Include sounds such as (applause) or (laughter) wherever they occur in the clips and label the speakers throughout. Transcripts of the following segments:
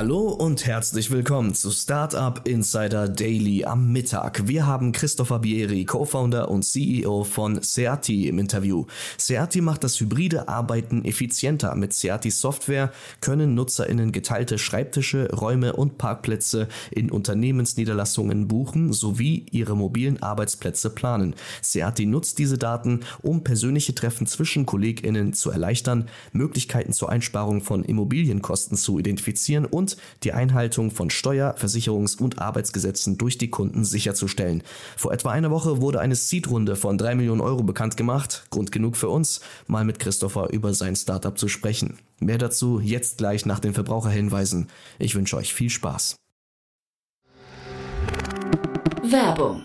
Speaker 1: Hallo und herzlich willkommen zu Startup Insider Daily am Mittag. Wir haben Christopher Bieri, Co-Founder und CEO von Seati im Interview. Seati macht das hybride Arbeiten effizienter. Mit Seati Software können NutzerInnen geteilte Schreibtische, Räume und Parkplätze in Unternehmensniederlassungen buchen sowie ihre mobilen Arbeitsplätze planen. Seati nutzt diese Daten, um persönliche Treffen zwischen KollegInnen zu erleichtern, Möglichkeiten zur Einsparung von Immobilienkosten zu identifizieren und die Einhaltung von Steuer-, Versicherungs- und Arbeitsgesetzen durch die Kunden sicherzustellen. Vor etwa einer Woche wurde eine Seed-Runde von 3 Millionen Euro bekannt gemacht. Grund genug für uns, mal mit Christopher über sein Startup zu sprechen. Mehr dazu jetzt gleich nach den Verbraucherhinweisen. Ich wünsche euch viel Spaß.
Speaker 2: Werbung.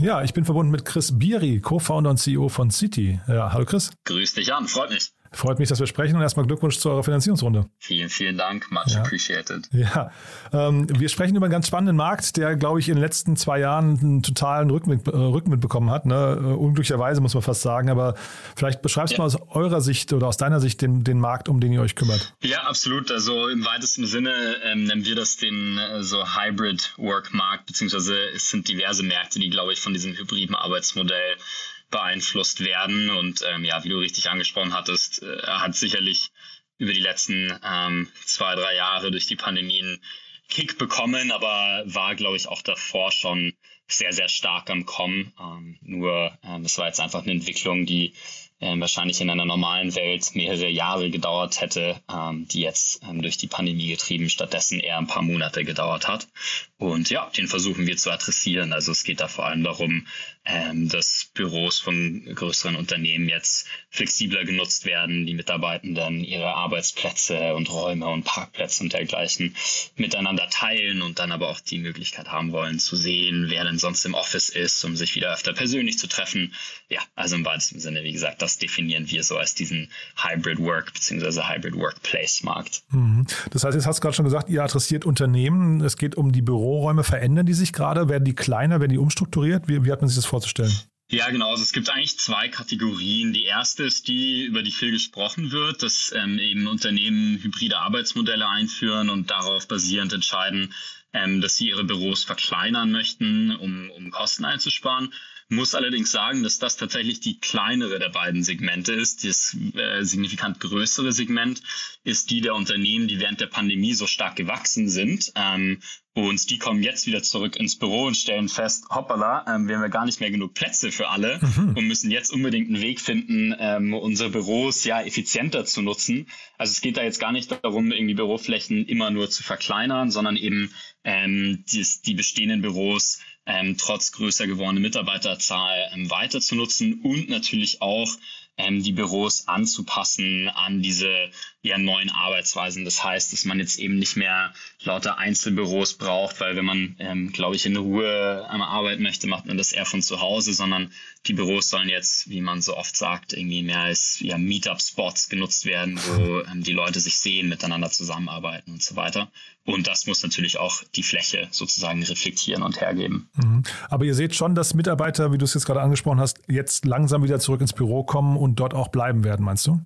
Speaker 3: Ja, ich bin verbunden mit Chris Bieri, Co-Founder und CEO von City. Ja, hallo Chris.
Speaker 4: Grüß dich an, freut mich.
Speaker 3: Freut mich, dass wir sprechen und erstmal Glückwunsch zu eurer Finanzierungsrunde.
Speaker 4: Vielen, vielen Dank, much
Speaker 3: Ja.
Speaker 4: appreciated.
Speaker 3: Ja, ähm, wir sprechen über einen ganz spannenden Markt, der, glaube ich, in den letzten zwei Jahren einen totalen Rückenwind, äh, Rückenwind bekommen hat. Ne? Äh, Unglücklicherweise muss man fast sagen, aber vielleicht beschreibst du
Speaker 4: Ja.
Speaker 3: mal aus eurer Sicht oder aus deiner Sicht den, den Markt, um den ihr euch kümmert.
Speaker 4: Ja, absolut. Also im weitesten Sinne ähm, nennen wir das den äh, so Hybrid Work Markt, beziehungsweise es sind diverse Märkte, die, glaube ich, von diesem hybriden Arbeitsmodell beeinflusst werden. Und ähm, ja, wie du richtig angesprochen hattest, äh, hat sicherlich über die letzten ähm, zwei, drei Jahre durch die Pandemie einen Kick bekommen, aber war, glaube ich, auch davor schon sehr, sehr stark am Kommen. Ähm, nur ähm, das war jetzt einfach eine Entwicklung, die ähm, wahrscheinlich in einer normalen Welt mehrere Jahre gedauert hätte, ähm, die jetzt ähm, durch die Pandemie getrieben stattdessen eher ein paar Monate gedauert hat. Und ja, den versuchen wir zu adressieren. Also es geht da vor allem darum, ähm, dass Büros von größeren Unternehmen jetzt flexibler genutzt werden, die Mitarbeitenden ihre Arbeitsplätze und Räume und Parkplätze und dergleichen miteinander teilen und dann aber auch die Möglichkeit haben wollen zu sehen, wer denn sonst im Office ist, um sich wieder öfter persönlich zu treffen. Ja, also im weitesten Sinne, wie gesagt, das definieren wir so als diesen Hybrid Work bzw. Hybrid Workplace Markt.
Speaker 3: Mhm. Das heißt, jetzt hast du gerade schon gesagt, ihr adressiert Unternehmen. Es geht um die Büroräume. Verändern die sich gerade? Werden die kleiner? Werden die umstrukturiert? Wie, wie hat man sich das vorzustellen?
Speaker 4: Ja, genau. Also es gibt eigentlich zwei Kategorien. Die erste ist die, über die viel gesprochen wird, dass ähm, eben Unternehmen hybride Arbeitsmodelle einführen und darauf basierend entscheiden, ähm, dass sie ihre Büros verkleinern möchten, um, um Kosten einzusparen. Muss allerdings sagen, dass das tatsächlich die kleinere der beiden Segmente ist. Das äh, signifikant größere Segment ist die der Unternehmen, die während der Pandemie so stark gewachsen sind. Ähm, und die kommen jetzt wieder zurück ins Büro und stellen fest, hoppala, ähm, wir haben ja gar nicht mehr genug Plätze für alle und müssen jetzt unbedingt einen Weg finden, ähm, unsere Büros ja effizienter zu nutzen. Also es geht da jetzt gar nicht darum, irgendwie Büroflächen immer nur zu verkleinern, sondern eben ähm, die, die bestehenden Büros ähm, trotz größer gewordener Mitarbeiterzahl ähm, weiter zu nutzen und natürlich auch ähm, die Büros anzupassen an diese ja, neuen Arbeitsweisen. Das heißt, dass man jetzt eben nicht mehr lauter Einzelbüros braucht, weil wenn man, ähm, glaube ich, in Ruhe am Arbeiten möchte, macht man das eher von zu Hause, sondern die Büros sollen jetzt, wie man so oft sagt, irgendwie mehr als ja, Meetup-Spots genutzt werden, wo ähm, die Leute sich sehen, miteinander zusammenarbeiten und so weiter. Und das muss natürlich auch die Fläche sozusagen reflektieren und hergeben.
Speaker 3: Mhm. Aber ihr seht schon, dass Mitarbeiter, wie du es jetzt gerade angesprochen hast, jetzt langsam wieder zurück ins Büro kommen und dort auch bleiben werden, meinst du?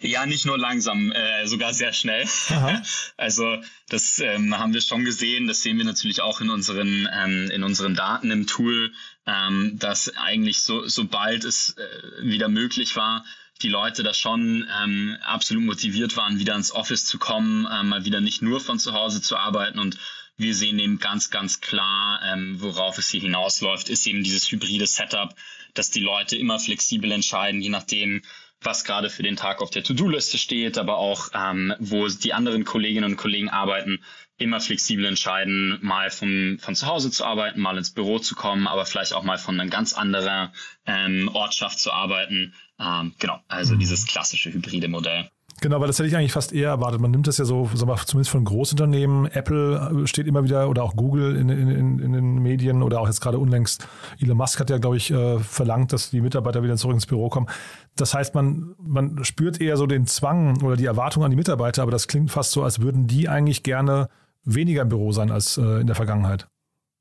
Speaker 4: Ja, nicht nur langsam, äh, sogar sehr schnell. Aha. (laughs) Also das ähm, haben wir schon gesehen. Das sehen wir natürlich auch in unseren ähm, in unseren Daten im Tool, ähm, dass eigentlich so sobald es äh, wieder möglich war, die Leute da schon ähm, absolut motiviert waren, wieder ins Office zu kommen, ähm, mal wieder nicht nur von zu Hause zu arbeiten. Und wir sehen eben ganz, ganz klar, ähm, worauf es hier hinausläuft, ist eben dieses hybride Setup, dass die Leute immer flexibel entscheiden, je nachdem, was gerade für den Tag auf der To-Do-Liste steht, aber auch ähm, wo die anderen Kolleginnen und Kollegen arbeiten, immer flexibel entscheiden, mal vom, von zu Hause zu arbeiten, mal ins Büro zu kommen, aber vielleicht auch mal von einer ganz anderen ähm, Ortschaft zu arbeiten. Ähm, genau, also mhm. dieses klassische hybride Modell.
Speaker 3: Genau, weil das hätte ich eigentlich fast eher erwartet. Man nimmt das ja so, sagen wir, zumindest von Großunternehmen. Apple steht immer wieder oder auch Google in, in, in den Medien oder auch jetzt gerade unlängst. Elon Musk hat ja, glaube ich, äh, verlangt, dass die Mitarbeiter wieder zurück ins Büro kommen. Das heißt, man, man spürt eher so den Zwang oder die Erwartung an die Mitarbeiter, aber das klingt fast so, als würden die eigentlich gerne weniger im Büro sein als äh, in der Vergangenheit.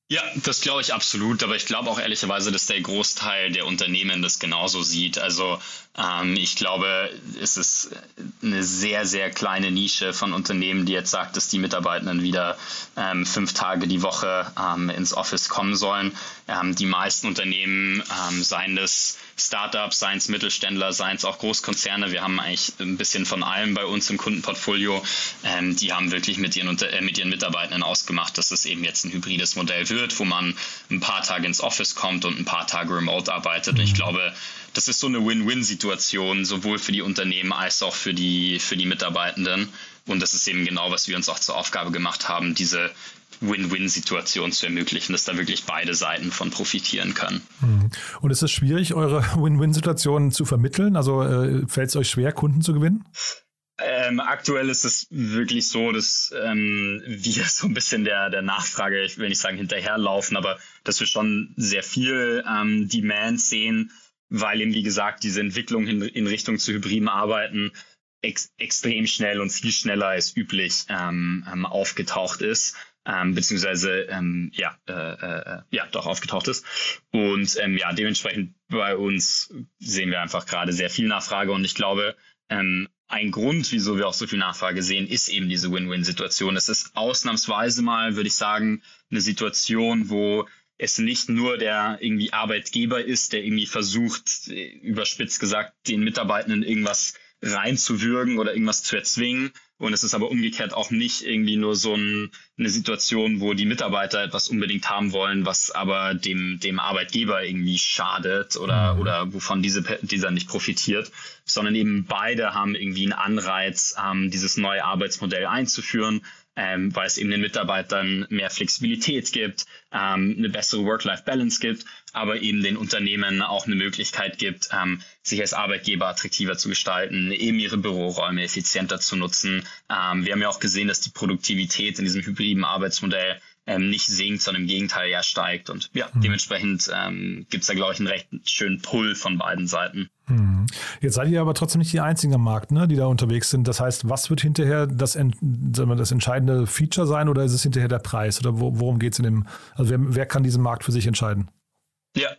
Speaker 4: Ja, das glaube ich absolut, aber ich glaube auch ehrlicherweise, dass der Großteil der Unternehmen das genauso sieht. Also ähm, ich glaube, es ist eine sehr, sehr kleine Nische von Unternehmen, die jetzt sagt, dass die Mitarbeitenden wieder ähm, fünf Tage die Woche ähm, ins Office kommen sollen. Ähm, die meisten Unternehmen, ähm, seien das Startups, seien es Mittelständler, seien es auch Großkonzerne, wir haben eigentlich ein bisschen von allem bei uns im Kundenportfolio. Ähm, die haben wirklich mit ihren, äh, mit ihren Mitarbeitenden ausgemacht, dass es eben jetzt ein hybrides Modell wird, wo man ein paar Tage ins Office kommt und ein paar Tage remote arbeitet. Und ich glaube, das ist so eine Win-Win-Situation, sowohl für die Unternehmen als auch für die, für die Mitarbeitenden. Und das ist eben genau, was wir uns auch zur Aufgabe gemacht haben, diese Win-Win-Situation zu ermöglichen, dass da wirklich beide Seiten von profitieren können.
Speaker 3: Hm. Und ist es schwierig, eure (laughs) Win-Win-Situation zu vermitteln? Also äh, fällt es euch schwer, Kunden zu gewinnen?
Speaker 4: Ähm, aktuell ist es wirklich so, dass ähm, wir (laughs) so ein bisschen der, der Nachfrage, ich will nicht sagen hinterherlaufen, aber dass wir schon sehr viel ähm, Demand sehen, weil eben, wie gesagt, diese Entwicklung in, in Richtung zu hybriden Arbeiten ex extrem schnell und viel schneller als üblich ähm, ähm, aufgetaucht ist. Ähm, beziehungsweise ähm, ja, äh, äh, ja, doch aufgetaucht ist. Und ähm, ja, dementsprechend bei uns sehen wir einfach gerade sehr viel Nachfrage und ich glaube, ähm, ein Grund, wieso wir auch so viel Nachfrage sehen, ist eben diese Win-Win-Situation. Es ist ausnahmsweise mal, würde ich sagen, eine Situation, wo es nicht nur der irgendwie Arbeitgeber ist, der irgendwie versucht, überspitzt gesagt, den Mitarbeitenden irgendwas reinzuwürgen oder irgendwas zu erzwingen. Und es ist aber umgekehrt auch nicht irgendwie nur so ein, eine Situation, wo die Mitarbeiter etwas unbedingt haben wollen, was aber dem, dem Arbeitgeber irgendwie schadet oder, mhm. oder wovon diese, dieser nicht profitiert, sondern eben beide haben irgendwie einen Anreiz, ähm, dieses neue Arbeitsmodell einzuführen ähm, weil es eben den Mitarbeitern mehr Flexibilität gibt, ähm, eine bessere Work-Life-Balance gibt, aber eben den Unternehmen auch eine Möglichkeit gibt, ähm, sich als Arbeitgeber attraktiver zu gestalten, eben ihre Büroräume effizienter zu nutzen. Ähm, wir haben ja auch gesehen, dass die Produktivität in diesem hybriden Arbeitsmodell ähm, nicht sinkt, sondern im Gegenteil ja steigt. Und ja, mhm. dementsprechend ähm, gibt es da, glaube ich, einen recht schönen Pull von beiden Seiten.
Speaker 3: Mhm. Jetzt seid ihr aber trotzdem nicht die einzigen am Markt, ne, die da unterwegs sind. Das heißt, was wird hinterher das, das entscheidende Feature sein oder ist es hinterher der Preis? Oder wo, worum geht es in dem, also wer, wer kann diesen Markt für sich entscheiden?
Speaker 4: Ja,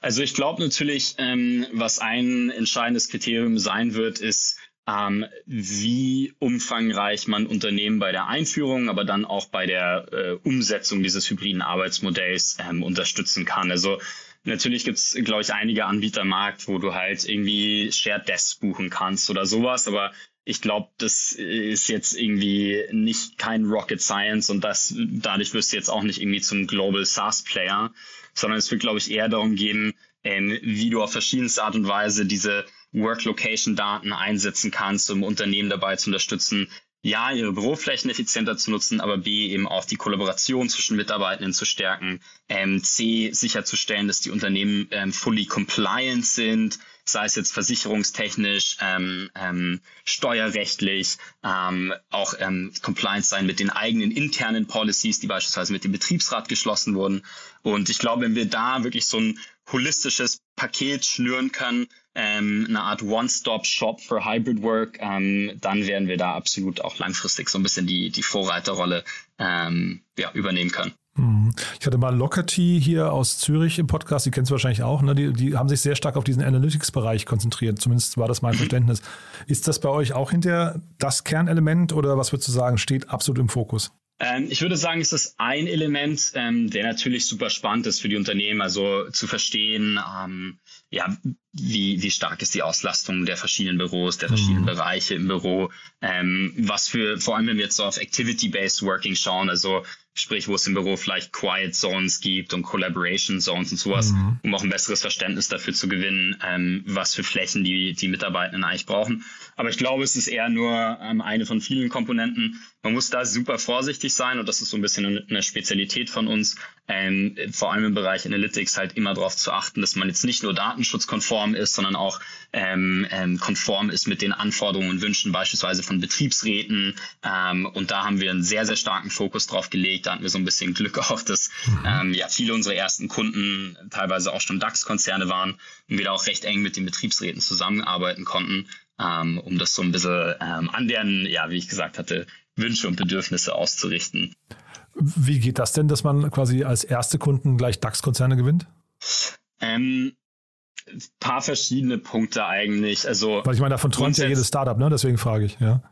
Speaker 4: also ich glaube natürlich, ähm, was ein entscheidendes Kriterium sein wird, ist, ähm, wie umfangreich man Unternehmen bei der Einführung, aber dann auch bei der äh, Umsetzung dieses hybriden Arbeitsmodells ähm, unterstützen kann. Also natürlich gibt's, glaube ich, einige Anbieter im Markt, wo du halt irgendwie Shared Desks buchen kannst oder sowas, aber ich glaube, das ist jetzt irgendwie nicht kein Rocket Science und das dadurch wirst du jetzt auch nicht irgendwie zum Global SaaS Player, sondern es wird, glaube ich, eher darum gehen, ähm, wie du auf verschiedenste Art und Weise diese Work-Location-Daten einsetzen kannst, um Unternehmen dabei zu unterstützen, ja, ihre Büroflächen effizienter zu nutzen, aber B, eben auch die Kollaboration zwischen Mitarbeitenden zu stärken, ähm, C, sicherzustellen, dass die Unternehmen ähm, fully compliant sind, sei es jetzt versicherungstechnisch, ähm, ähm, steuerrechtlich, ähm, auch ähm, compliant sein mit den eigenen internen Policies, die beispielsweise mit dem Betriebsrat geschlossen wurden. Und ich glaube, wenn wir da wirklich so ein holistisches Paket schnüren können, ähm, eine Art One-Stop-Shop für Hybrid Work, ähm, dann werden wir da absolut auch langfristig so ein bisschen die, die Vorreiterrolle ähm, ja, übernehmen können.
Speaker 3: Mhm. Ich hatte mal Lockerty hier aus Zürich im Podcast, die kennst du wahrscheinlich auch, ne? die, die haben sich sehr stark auf diesen Analytics-Bereich konzentriert, zumindest war das mein mhm. Verständnis. Ist das bei euch auch hinter das Kernelement oder was würdest du sagen, steht absolut im Fokus?
Speaker 4: Ähm, ich würde sagen, es ist ein Element, ähm, der natürlich super spannend ist für die Unternehmen, also zu verstehen, ähm, ja, wie, wie stark ist die Auslastung der verschiedenen Büros, der verschiedenen mhm. Bereiche im Büro, ähm, was für, vor allem wenn wir jetzt so auf Activity-Based Working schauen, also sprich, wo es im Büro vielleicht Quiet Zones gibt und Collaboration Zones und sowas, mhm. um auch ein besseres Verständnis dafür zu gewinnen, ähm, was für Flächen die, die Mitarbeitenden eigentlich brauchen. Aber ich glaube, es ist eher nur ähm, eine von vielen Komponenten. Man muss da super vorsichtig sein und das ist so ein bisschen eine Spezialität von uns, ähm, vor allem im Bereich Analytics halt immer darauf zu achten, dass man jetzt nicht nur datenschutzkonform ist, sondern auch ähm, ähm, konform ist mit den Anforderungen und Wünschen beispielsweise von Betriebsräten. Ähm, und da haben wir einen sehr, sehr starken Fokus drauf gelegt. Da hatten wir so ein bisschen Glück (laughs) auch, dass mhm. ähm, ja viele unserer ersten Kunden teilweise auch schon DAX-Konzerne waren und wir da auch recht eng mit den Betriebsräten zusammenarbeiten konnten, ähm, um das so ein bisschen ähm, an deren, ja, wie ich gesagt hatte, Wünsche und Bedürfnisse auszurichten.
Speaker 3: Wie geht das denn, dass man quasi als erste Kunden gleich DAX-Konzerne gewinnt?
Speaker 4: Ähm, paar verschiedene Punkte eigentlich. Also
Speaker 3: Weil ich meine, davon träumt ja jedes Startup, ne? Deswegen frage ich, ja.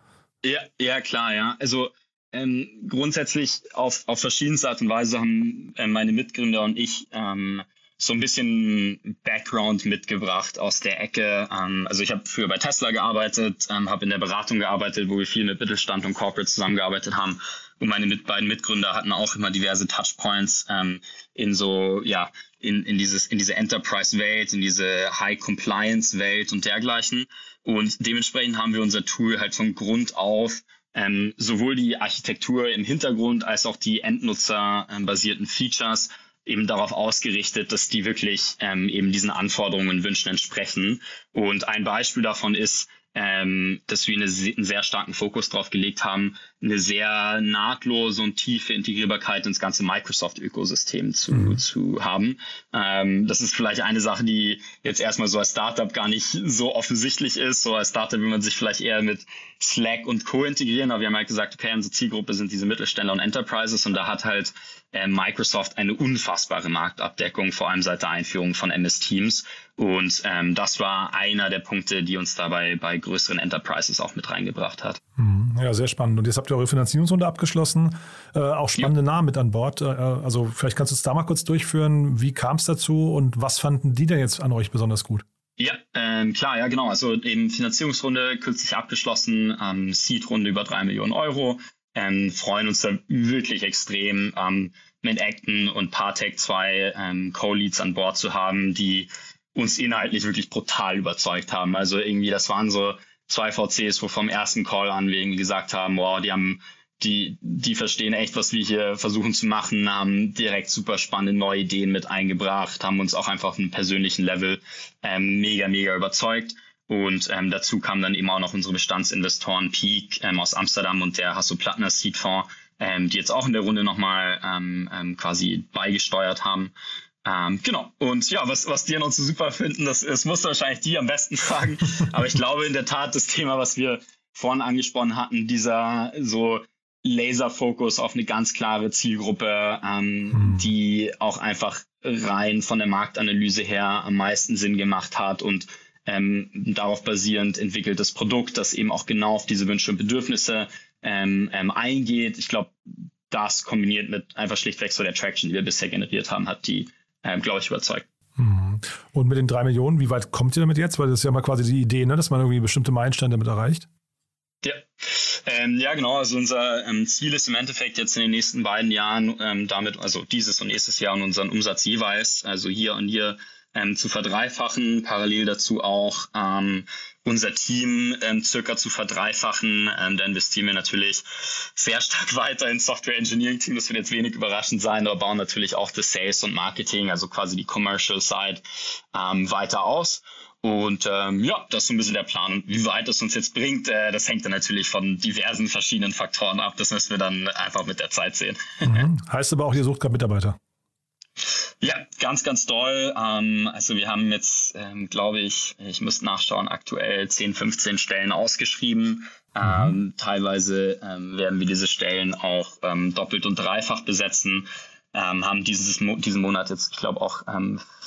Speaker 4: Ja, ja klar, ja. Also ähm, grundsätzlich auf, auf verschiedenste Art und Weise haben äh, meine Mitgründer und ich ähm, so ein bisschen Background mitgebracht aus der Ecke. Ähm, also ich habe früher bei Tesla gearbeitet, ähm, habe in der Beratung gearbeitet, wo wir viel mit Mittelstand und Corporate zusammengearbeitet haben. Und meine mit, beiden Mitgründer hatten auch immer diverse Touchpoints ähm, in so, ja, in, in, dieses, in diese Enterprise-Welt, in diese High-Compliance-Welt und dergleichen. Und dementsprechend haben wir unser Tool halt von Grund auf ähm, sowohl die Architektur im Hintergrund als auch die Endnutzer-basierten Features eben darauf ausgerichtet, dass die wirklich ähm, eben diesen Anforderungen und Wünschen entsprechen. Und ein Beispiel davon ist, ähm, dass wir eine, einen sehr starken Fokus darauf gelegt haben, eine sehr nahtlose und tiefe Integrierbarkeit ins ganze Microsoft-Ökosystem zu, mhm. zu haben. Ähm, das ist vielleicht eine Sache, die jetzt erstmal so als Startup gar nicht so offensichtlich ist. So als Startup will man sich vielleicht eher mit Slack und Co. integrieren, aber wir haben halt gesagt, okay, unsere Zielgruppe sind diese Mittelständler und Enterprises und da hat halt äh, Microsoft eine unfassbare Marktabdeckung, vor allem seit der Einführung von MS Teams. Und ähm, das war einer der Punkte, die uns dabei bei größeren Enterprises auch mit reingebracht hat.
Speaker 3: Mhm. Ja, sehr spannend. Und jetzt habt ihr eure Finanzierungsrunde abgeschlossen, äh, auch spannende ja. Namen mit an Bord. Äh, also vielleicht kannst du es da mal kurz durchführen. Wie kam es dazu und was fanden die denn jetzt an euch besonders gut?
Speaker 4: Ja, ähm, klar, ja genau. Also eben Finanzierungsrunde kürzlich abgeschlossen, ähm, Seed-Runde über drei Millionen Euro. Ähm, freuen uns da wirklich extrem, ähm, mit Acton und Partec zwei ähm, Co-Leads an Bord zu haben, die uns inhaltlich wirklich brutal überzeugt haben. Also irgendwie, das waren so zwei VCs, wo vom ersten Call an wir gesagt haben, wow, die haben die, die verstehen echt, was wir hier versuchen zu machen, haben direkt super spannende neue Ideen mit eingebracht, haben uns auch einfach auf einem persönlichen Level ähm, mega, mega überzeugt. Und ähm, dazu kamen dann eben auch noch unsere Bestandsinvestoren Peak ähm, aus Amsterdam und der Hasso-Plattner Seed Fonds, ähm, die jetzt auch in der Runde nochmal ähm, ähm, quasi beigesteuert haben. Ähm, genau. Und ja, was, was die an uns so super finden, das, das musst du wahrscheinlich die am besten (laughs) fragen. Aber ich glaube in der Tat, das Thema, was wir vorhin angesprochen hatten, dieser so Laserfokus auf eine ganz klare Zielgruppe, ähm, hm. die auch einfach rein von der Marktanalyse her am meisten Sinn gemacht hat und ähm, darauf basierend entwickeltes Produkt, das eben auch genau auf diese Wünsche und Bedürfnisse ähm, ähm, eingeht. Ich glaube, das kombiniert mit einfach schlichtweg so der Traction, die wir bisher generiert haben, hat die, ähm, glaube ich, überzeugt.
Speaker 3: Mhm. Und mit den drei Millionen, wie weit kommt ihr damit jetzt? Weil das ist ja mal quasi die Idee, ne, dass man irgendwie bestimmte Meilensteine damit erreicht.
Speaker 4: Ja, ähm, ja genau. Also unser ähm, Ziel ist im Endeffekt jetzt in den nächsten beiden Jahren ähm, damit, also dieses und nächstes Jahr und unseren Umsatz jeweils, also hier und hier ähm, zu verdreifachen, parallel dazu auch ähm, unser Team ähm, circa zu verdreifachen. Ähm, da investieren wir natürlich sehr stark (laughs) weiter ins Software Engineering Team. Das wird jetzt wenig überraschend sein, aber bauen natürlich auch das Sales und Marketing, also quasi die Commercial Side, ähm, weiter aus. Und ähm, ja, das ist so ein bisschen der Plan. Wie weit es uns jetzt bringt, äh, das hängt dann natürlich von diversen verschiedenen Faktoren ab. Das müssen wir dann einfach mit der Zeit sehen.
Speaker 3: Mhm. Heißt aber auch, ihr sucht gerade Mitarbeiter.
Speaker 4: Ja, ganz, ganz toll. Ähm, also wir haben jetzt, ähm, glaube ich, ich müsste nachschauen, aktuell 10, 15 Stellen ausgeschrieben. Mhm. Ähm, teilweise ähm, werden wir diese Stellen auch ähm, doppelt und dreifach besetzen. ähm, haben dieses, diesen Monat jetzt, ich glaube, auch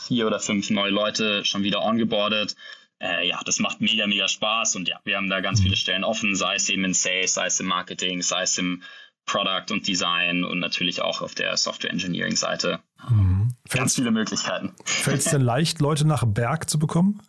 Speaker 4: vier oder fünf neue Leute schon wieder ongeboardet. Äh, ja, das macht mega, mega Spaß und ja, wir haben da ganz viele Stellen offen, sei es eben in Sales, sei es im Marketing, sei es im Product und Design und natürlich auch auf der Software Engineering Seite. Mhm. Ganz viele Möglichkeiten.
Speaker 3: Fällt es denn (laughs) leicht, Leute nach Berg zu bekommen?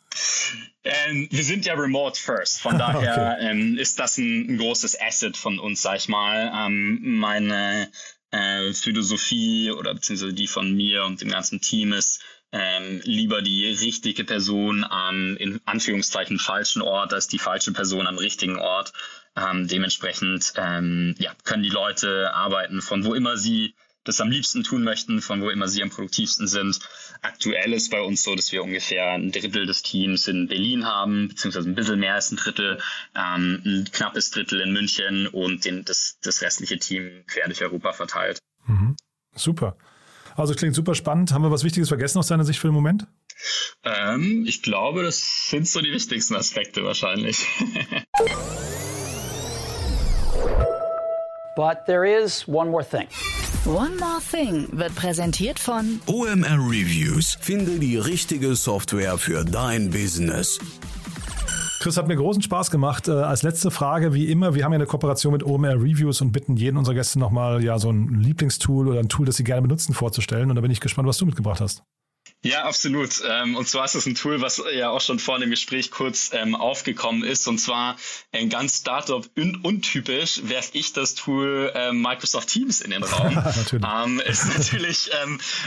Speaker 4: Ähm, wir sind ja remote first, von (laughs) daher okay. ähm, ist das ein, ein, großes Asset von uns, sag ich mal. Ähm, meine äh, Philosophie oder beziehungsweise die von mir und dem ganzen Team ist, ähm, lieber die richtige Person am in Anführungszeichen falschen Ort als die falsche Person am richtigen Ort. Ähm, dementsprechend ähm, ja, können die Leute arbeiten von wo immer sie das am liebsten tun möchten, von wo immer sie am produktivsten sind. Aktuell ist bei uns so, dass wir ungefähr ein Drittel des Teams in Berlin haben, beziehungsweise ein bisschen mehr als ein Drittel, ähm, ein knappes Drittel in München und den, das, das restliche Team quer durch Europa verteilt.
Speaker 3: Mhm. Super. Also klingt super spannend. Haben wir was Wichtiges vergessen aus deiner Sicht für den Moment?
Speaker 4: Ähm, ich glaube, das sind so die wichtigsten Aspekte wahrscheinlich. (laughs)
Speaker 2: But there is one more thing. One More Thing wird präsentiert von
Speaker 5: OMR Reviews. Finde die richtige Software für dein Business.
Speaker 3: Chris, hat mir großen Spaß gemacht. Äh, als letzte Frage, wie immer, wir haben ja eine Kooperation mit OMR Reviews und bitten jeden unserer Gäste nochmal ja, so ein Lieblingstool oder ein Tool, das sie gerne benutzen, vorzustellen. Und da bin ich gespannt, was du mitgebracht hast.
Speaker 4: Ja, absolut. Ähm, und zwar ist es ein Tool, was ja auch schon vor dem Gespräch kurz ähm, aufgekommen ist. Und zwar ein ganz Startup-untypisch werfe ich das Tool ähm, Microsoft Teams in den Raum. (laughs) ähm, ist natürlich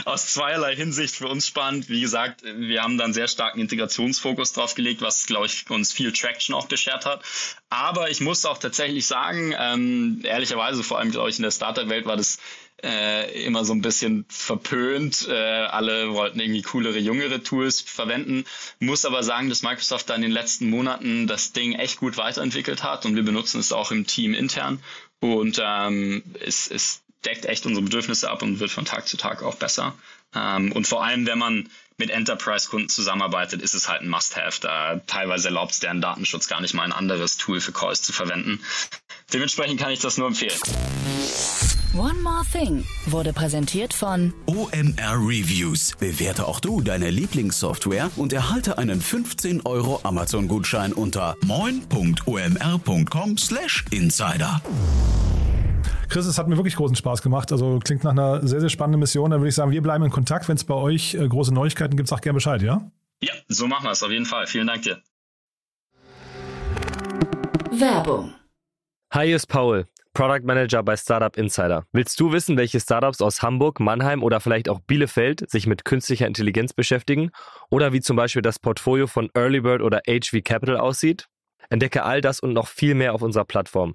Speaker 4: aus zweierlei Hinsicht für uns spannend. Wie gesagt, wir haben dann sehr starken Integrationsfokus drauf gelegt, was, glaube ich, uns viel Traction auch beschert hat. Aber ich muss auch tatsächlich sagen, ehrlicherweise, vor allem, glaube ich, in der Startup-Welt war das äh, immer so ein bisschen verpönt. Äh, alle wollten irgendwie coolere, jüngere Tools verwenden. Muss aber sagen, dass Microsoft da in den letzten Monaten das Ding echt gut weiterentwickelt hat und wir benutzen es auch im Team intern. Und ähm, es, es deckt echt unsere Bedürfnisse ab und wird von Tag zu Tag auch besser. Ähm, und vor allem, wenn man mit Enterprise-Kunden zusammenarbeitet, ist es halt ein Must-Have. Da teilweise erlaubt es deren Datenschutz gar nicht mal ein anderes Tool für Calls zu verwenden. Dementsprechend kann ich das nur empfehlen.
Speaker 2: One More Thing wurde präsentiert von
Speaker 5: OMR Reviews. Bewerte auch du deine Lieblingssoftware und erhalte einen 15 Euro Amazon-Gutschein unter moin.omr.com/insider.
Speaker 3: Chris, es hat mir wirklich großen Spaß gemacht. Also klingt nach einer sehr, sehr spannenden Mission. Da würde ich sagen, wir bleiben in Kontakt. Wenn es bei euch äh, große Neuigkeiten gibt, sag gerne Bescheid, ja?
Speaker 4: Ja, so machen wir es auf jeden Fall. Vielen Dank dir.
Speaker 2: Werbung.
Speaker 6: Hi, hier ist Paul, Product Manager bei Startup Insider. Willst du wissen, welche Startups aus Hamburg, Mannheim oder vielleicht auch Bielefeld sich mit künstlicher Intelligenz beschäftigen? Oder wie zum Beispiel das Portfolio von Earlybird oder HV Capital aussieht? Entdecke all das und noch viel mehr auf unserer Plattform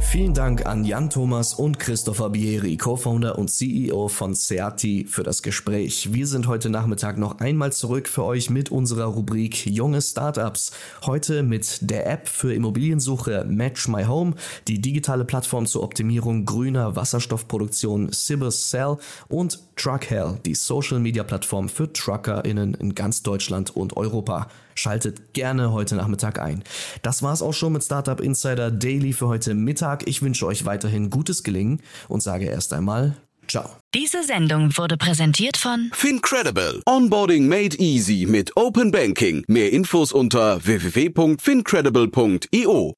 Speaker 1: Vielen Dank an Jan Thomas und Christopher Bieri, Co-Founder und CEO von Seati, für das Gespräch. Wir sind heute Nachmittag noch einmal zurück für euch mit unserer Rubrik Junge Startups. Heute mit der App für Immobiliensuche Match My Home, die digitale Plattform zur Optimierung grüner Wasserstoffproduktion Cibus Cell und Truckhell, die Social Media Plattform für TruckerInnen in ganz Deutschland und Europa. Schaltet gerne heute Nachmittag ein. Das war's auch schon mit Startup Insider Daily für heute Mittag. Ich wünsche euch weiterhin gutes Gelingen und sage erst einmal Ciao.
Speaker 2: Diese Sendung wurde präsentiert von
Speaker 5: Fincredible. Onboarding made easy mit Open Banking. Mehr Infos unter www.fincredible.io.